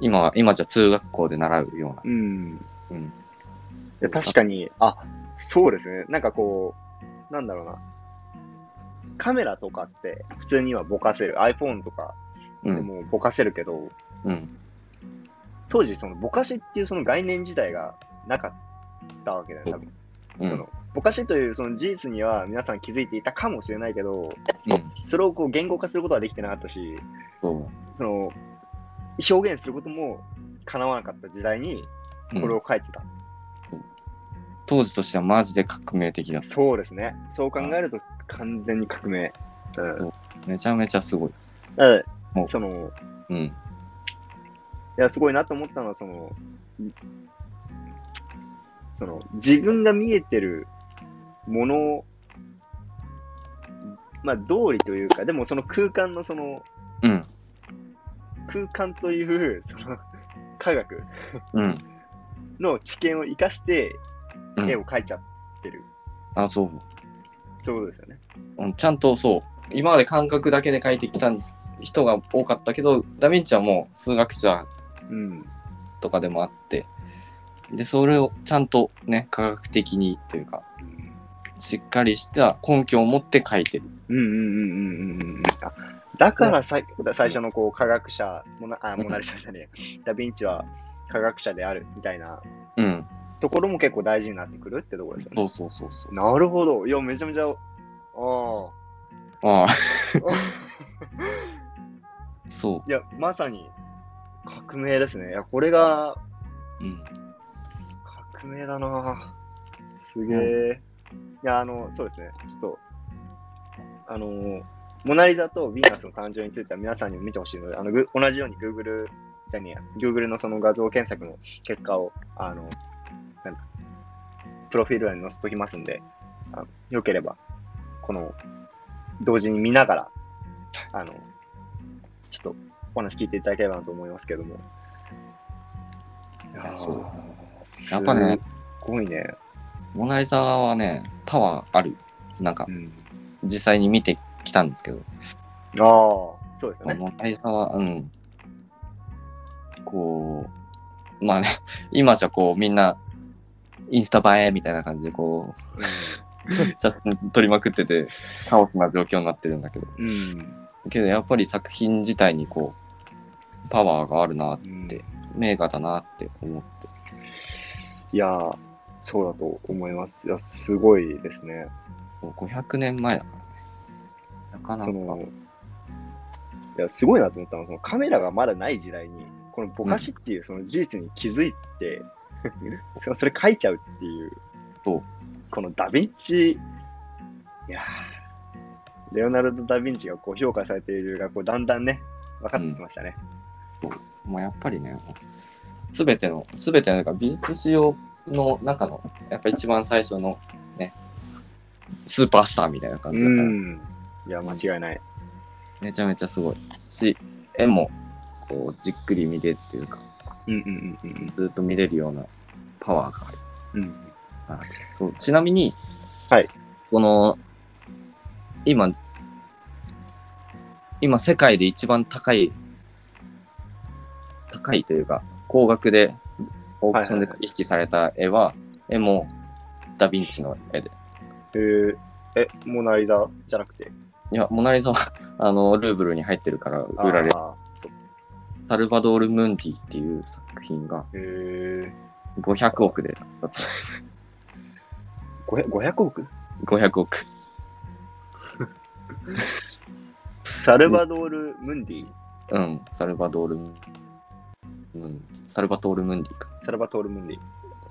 今は、今じゃ通学校で習うような。うん。うん。いや確かに、あ、そうですね。なんかこう、なんだろうな。カメラとかって普通にはぼかせる。iPhone とかうん。でもぼかせるけど、うん。当時そのぼかしっていうその概念自体がなかったわけだよね、多分。うん。そのぼかしというその事実には皆さん気づいていたかもしれないけど、うん。それをこう言語化することはできてなかったし、そう。その表現することも叶わなかった時代にうんこれを書いてた。当時としてはマジで革命的だった。そうですね。そう考えると完全に革命。うん。めちゃめちゃすごい。だからもうその、うん。いや、すごいなと思ったのは、その、その、自分が見えてるものを、まあ、道理というか、でもその空間のその、うん。空間という、その、科学うん。の知見を生かしてうん絵を描いちゃってる。あ、そう。そうですよね。うんちゃんとそう。今まで感覚だけで描いてきた人が多かったけど、ダヴィンチはもう数学者うん。とかでもあって、で、それをちゃんとね、科学的にというか、しっかりした根拠を持って描いてる。うんうんうんうんうんうん。あだからさ最初のこう科学者、モナあモナリザじゃねえ、ダ・ヴィンチは科学者であるみたいなうん。ところも結構大事になってくるってところですよね。そうそうそうそう。なるほど。いや、めちゃめちゃ、ああ。ああ、(laughs) そいや、まさに革命ですね。いや、これがう。うん。革命だなすげえ。いや、あの、そうですね。ちょっと、あの、モナリザとヴィーナスの誕生については皆さんにも見てほしいので、あの、ぐ同じように Google じゃねえや、Google のその画像検索の結果を、あの、なんだ、プロフィール欄に載せときますんで、あのよければ、この、同時に見ながら、あの、ちょっとお話聞いていただければなと思いますけども。いやそうすやっぱねごいね。モナリザはね、パワーある。なんかう、ん。実際に見てきたんですけど、ああ、そうですよね。モナリザは、うん。こう、まあね、(laughs) 今じゃこう、みんな、インスタ映えみたいな感じでこう、(laughs) 写真撮りまくってて、カオスな状況になってるんだけど、うん。うんけどやっぱり作品自体にこう、パワーがあるなっうんて、名画だなって思って。いやーそうだと思います。いや、すごいですね。もう500年前だからね。なかなか。その、いや、すごいなと思ったのは、そのカメラがまだない時代に、このぼかしっていうその事実に気づいて、(laughs) そのそれ書いちゃうっていう、このダヴィンチ、いやーレオナルド・ダ・ヴィンチがこう評価されているがこうだんだんね、分かってきましたね。もうやっぱりね、すべての、すべてのなんか美術史用の中の、やっぱ一番最初のね、スーパースターみたいな感うじだから、ん。いや、間違いない。めちゃめちゃすごいし、絵も、こう、じっくり見れるっていうか、うんうんうんうんずっと見れるようなパワーがある。うん。うん。はいそう、ちなみに、はい。この、今、今世界で一番高い、高いというか、高額でオークションで取引された絵は、絵もダヴィンチの絵で。えー、え、モナリザじゃなくて、いや、モナリザは、(laughs) あの、ルーブルに入ってるから売られる。あーそうサルバドール・ムンディっていう作品がえー、500億で発売さ500 500億？れ500億。サルバドール・ムンディ？うん、サルバドール・ムンサルバトール・ムンディか。サルバトール・ムンディ。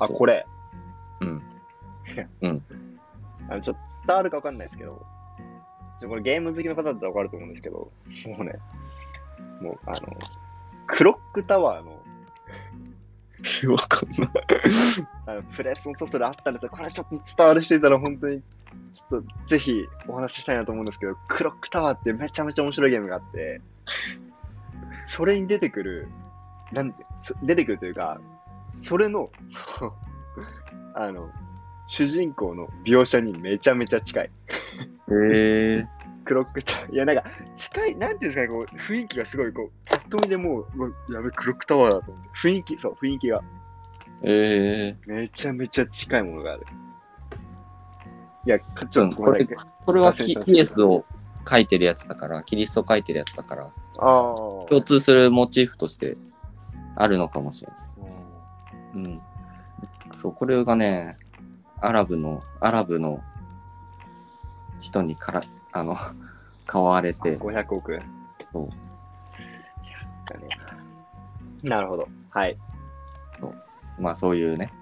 あ、これ。うん。あの、ちょっと伝わるかわかんないですけど、ちょこれゲーム好きの方だったらわかると思うんですけど、もうね、もう、あの、クロックタワーの、わかんない。あのプレスのソフトであったんですよ。これちょっと伝わる人いたら本当に、ちょっとぜひお話ししたいなと思うんですけど、クロックタワーってめちゃめちゃ面白いゲームがあって、それに出てくる、なんて、そ出てくるというか、それの、(laughs) あの、主人公の描写にめちゃめちゃ近い。へえクロックタワー。いや、なんか、近い、なんていうんですかね、こう、雰囲気がすごい、こう、パッと見でもう、うわやべ、クロックタワーだと思って。雰囲気、そう、雰囲気が、ええめちゃめちゃ近いものがある。いや、かちょっとうんごめんなさい。これはキ脱線しましたけどイエスを書いてるやつだから、キリストを書いてるやつだから、ああ。共通するモチーフとしてあるのかもしれない。うん。そう、これがね、アラブの、アラブの人にから、あの、(laughs) 買われて、500億。そうだねなるほど。はい。まあそういうね、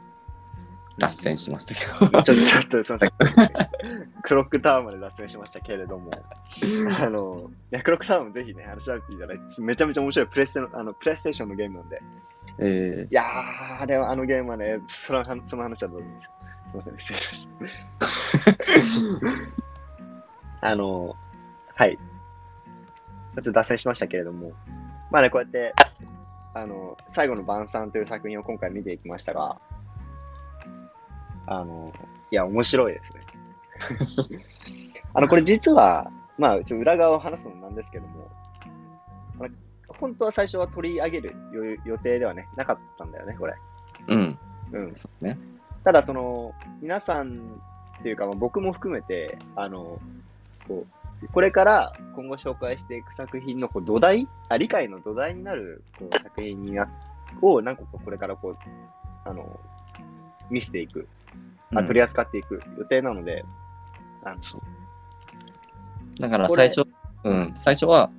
脱線しましたけど。ち (laughs) ょちょっとすみません。(laughs) クロックタワーまで脱線しましたけれども、あの、いやクロックタワーもぜひね、あの調べていただいて、めちゃめちゃ面白いプレステの、あの、プレイステーションのゲームなんで、えいやー、でもあのゲームはね、そのその話はどうでもいいです。すみません、失礼しました。(laughs) あの、はい。ちょっと脱線しましたけれども、まあね、こうやって、あの、最後の晩餐という作品を今回見ていきましたが、あの、いや、面白いですね。(laughs) あの、これ実は、まあ、ちょ裏側を話すのなんですけども、本当は最初は取り上げる予予定ではね、なかったんだよね、これ。ー、うん、うん。そうね。ただ、その、皆さんっていうか、まあ僕も含めて、あの、こう、これから今後紹介していく作品のこう土台あ、理解の土台になるこう作品になを何個かこれからこう、あの、見せていく、あうん取り扱っていく予定なので、あのだから最初、うん、最初は、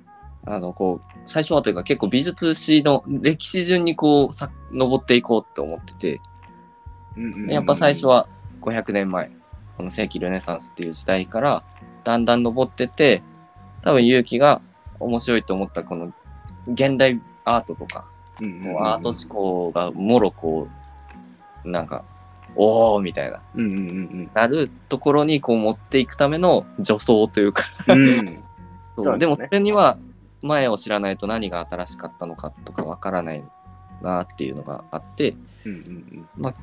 あの、こう、最初はというか結構美術史の歴史順にこう、さ、登っていこうって思ってて、でやっぱ最初、は500年前、この世紀ルネサンスっていう時代から、だんだん登ってって、多分勇気が面白いと思ったこの現代アートとか、うんうんうんもうアート思考がもろこう、なんか、おーみたいな、うんうんうんなるところにこう持っていくための助走というか、うん。(laughs) う。ん。そうでもそれには前を知らないと何が新しかったのかとかわからないなっていうのがあって、うんうん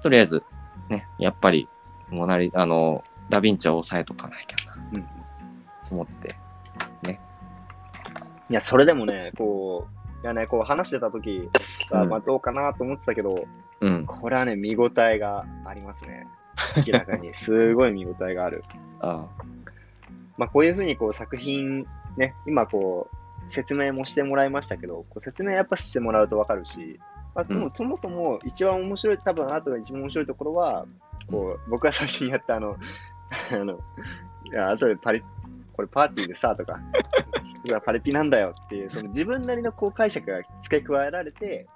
とりあえず、ね、やっぱり、モナリ、あの、ダヴィンチは抑えとかないきゃなうん。うんと思って。いや、それでもね、こう、いやね、こう話してた時は、うんまあどうかなと思ってたけど、うん。これはね、見応えがありますね。明らかに。(laughs) すごい見応えがある。あまあこういうふうにこう作品、ね、今こう、説明もしてもらいましたけど、こう説明やっぱしてもらうとわかるし、まあ、でもそもそも一番面白い、多分アートが一番面白いところは、こう、僕が最初にやった (laughs) あの、あの、いや、後でパリ、これパーティーでさ、とか、(laughs) パリピなんだよっていう、その自分なりのこう解釈が付け加えられて、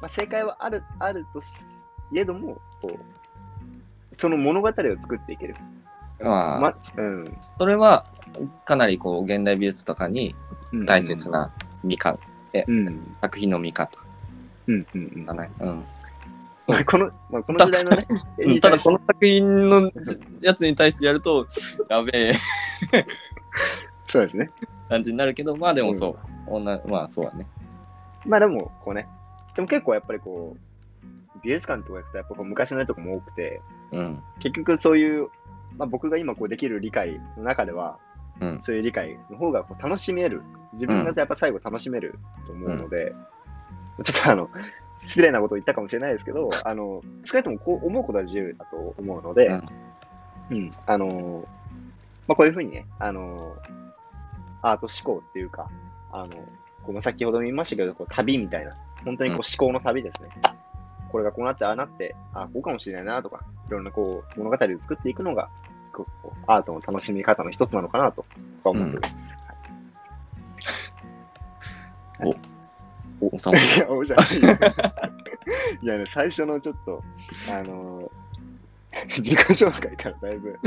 まあ、正解はある、あるとすいえども、こう、その物語を作っていける。まあ、ま、うん。それはかなりこう現代美術とかにうん大切。な見方、うん。作品の見方うん。うん。うん。だね。うん。まあ、この、まあ、この時代のね、ただこの作品のやつに対してやると、やべえそうですね。感じになるけど、まあでもそう。おんなまあそうだね。まあでも、こうね、でも結構やっぱりこう、美術館とか行くとやっぱこう昔の絵とかも多くて、うん。結局そういう、まあ僕が今こうできる理解の中では、うん。そういう理解の方がこう楽しめる。自分がやっぱ最後楽しめると思うので、ちょっとあの、失礼なことを言ったかもしれないですけど、(laughs) あの、少なくともこう思うことは自由だと思うので、うん。うん、あの、まあこういうふうにね、あの、アート思考っていうか、あの、この先ほども言いましたけど、こう旅みたいな、本当にこううん。思考の旅ですね。これがこうなって、ああなって、あこうかもしれないなとか、いろんなこう物語を作っていくのが、こうアートの楽しみ方の一つなのかなと思っております。おさまいや、おじゃない。いやね、最初のちょっと、あのー自己紹介からだいぶ、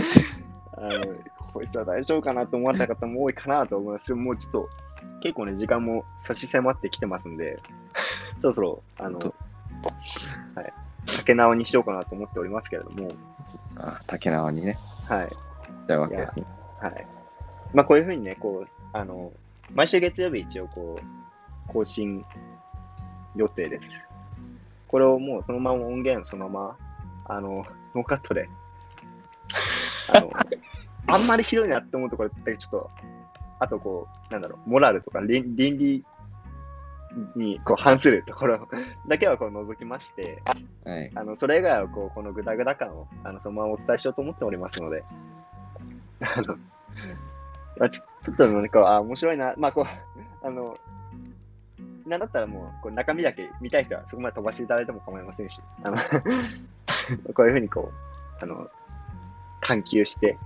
あの、こいつは大丈夫かなと思われた方も多いかなと思います。もうちょっと、結構ね、時間も差し迫ってきてますんで、そろそろ、あの、と。はい、竹縄にしようかなと思っておりますけれども、あ竹縄にね、はい。というわけですね。はい。まあ、こういうふうにね、こう、あの、毎週月曜日一応こう、更新予定です。これをもうそのまま音源そのまま、あの、ノーカットで、あの、(laughs) あんまりひどいなって思うところだけちょっと、あとこう、なんだろう、モラルとか倫倫理にこう反するところ (laughs) だけはこう除きまして、はい。あの、それ以外は、こう、このグダグダ感を、あの、そのままお伝えしようと思っておりますので、あの、まあ、ちょちょっとね、こう、あ、面白いな、まあ、こう、あの、なんだったらもう、こう中身だけ見たい人はそこまで飛ばしていただいても構いませんし、あの、(laughs) こういうふうにこう、あの、探求して、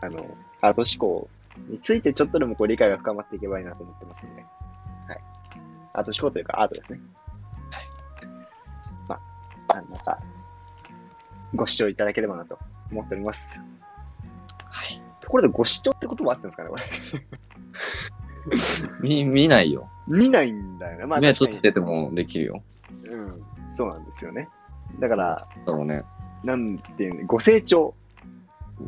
あの、アート思考についてちょっとでもこう理解が深まっていけばいいなと思ってますので、はい。アート思考というかアートですね。まあ、あのまた、ご視聴いただければなと思っております。はい。ところで、ご視聴って言葉あってんですかね、これ。(laughs) 見、見ないよ。見ないんだよね。まあ、目閉じててもできるよ。うん、そうなんですよね。だから、だろうね。なんていうの、ご成長。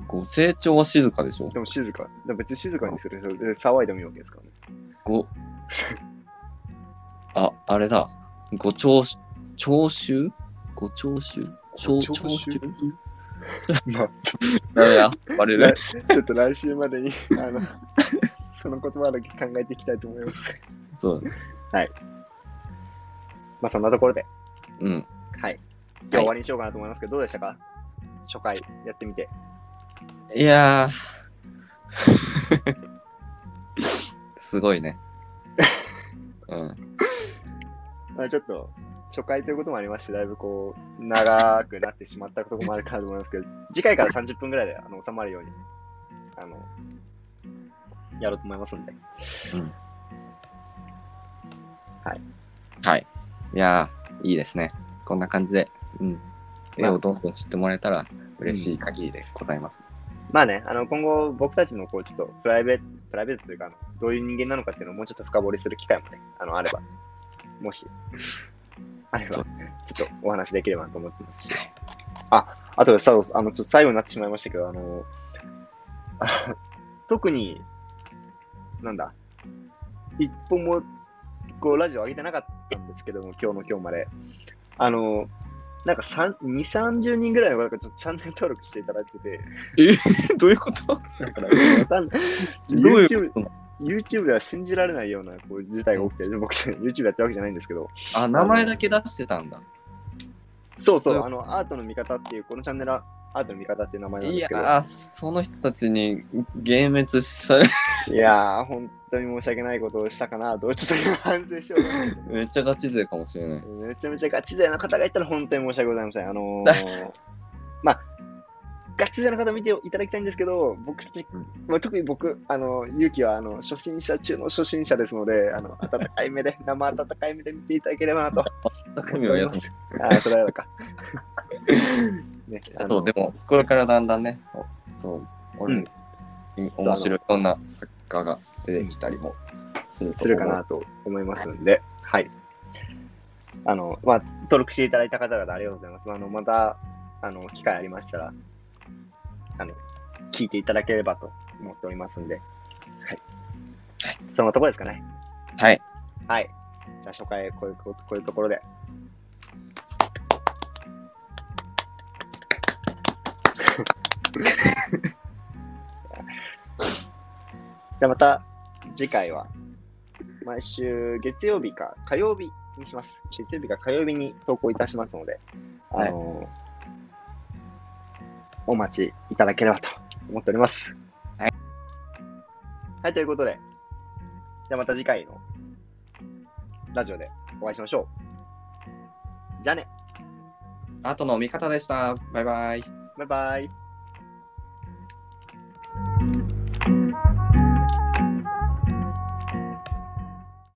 ご成長は静かでしょでも静か。別に静かにする騒いでもいいわけですからね。ご、あ、あれだ。ご聴取、聴取ご聴取聴ご聴聴取取まあ、ダメだ？バレ来る。ちょっと来週までに、あの、(laughs) その言葉だけ考えていきたいと思います。そう。まあ、そんなところで、うん。はい。今日は終わりにしようかなと思いますけど、どうでしたか？初回やってみて。いやー。(laughs) すごいね。(laughs) うん。まあ、ちょっと、初回ということもありまして、だいぶこう、長くなってしまったところもあるかなと思いますけど、次回から30分ぐらいであの収まるように、あの、やろうと思いますんで。はい。いやー、いいですね。こんな感じで、うん。絵をどんどん知ってもらえたら嬉しい限りでございます。まあね、あの、今後僕たちのこう、ちょっとプライベート、プライベートというか、どういう人間なのかっていうのをもうちょっと深掘りする機会もね、あの、あれば、もし、あれば、ちょっとお話できればなと思ってますし。あ、あとでさ、あの、ちょっと最後になってしまいましたけど、あの、あ (laughs) 特に、なんだ、一本も、こう、ラジオ上げてなかったんですけども、今日の今日まで。あの、なんか3、2、30人ぐらいの方がちょっとチャンネル登録していただいてて、えどういうこと？だから。どういうこと YouTube では信じられないようなこう事態が起きて、僕 YouTube やってるわけじゃないんですけど、あ、名前だけ出してたんだ。そうそう、うんあの、アートの見方っていうこのチャンネルは、あートの味方っていう名前なんいですけど。やー、その人たちに幻滅され、いやー、本当に申し訳ないことをしたかなと、ちょっと今反省しよう (laughs) めっちゃガチ勢かもしれない。めちゃめちゃガチ勢の方がいたら本当に申し訳ございません。あのー、まあ、ガチ勢の方見ていただきたいんですけど、僕たち、うんまあ、特に僕、あの、勇気はあの初心者中の初心者ですので、あの温かい目で、(laughs) 生温かい目で見ていただければなと。中身はやっああ、それはやだか。(laughs) ね、あそう、のでも、これからだんだんね、おそう、俺、そう面白い、いろんな作家が出てきたりもするとするかなと思いますんで、はい。あの、まあ、登録していただいた方々ありがとうございます。あの、また、あの、機会ありましたら、あの、聞いていただければと思っておりますんで、はい。そのところですかね。はい。はい。じゃあ、初回、こういう、こういうところで。(laughs) じゃあ、また、次回は、毎週月曜日か火曜日にします。月曜日か火曜日に投稿いたしますので、あのお待ちいただければと思っております。はい。はい、ということで、じゃあまた次回のラジオでお会いしましょう。じゃあね、あとの味方でした。バイバイ。バイバイ。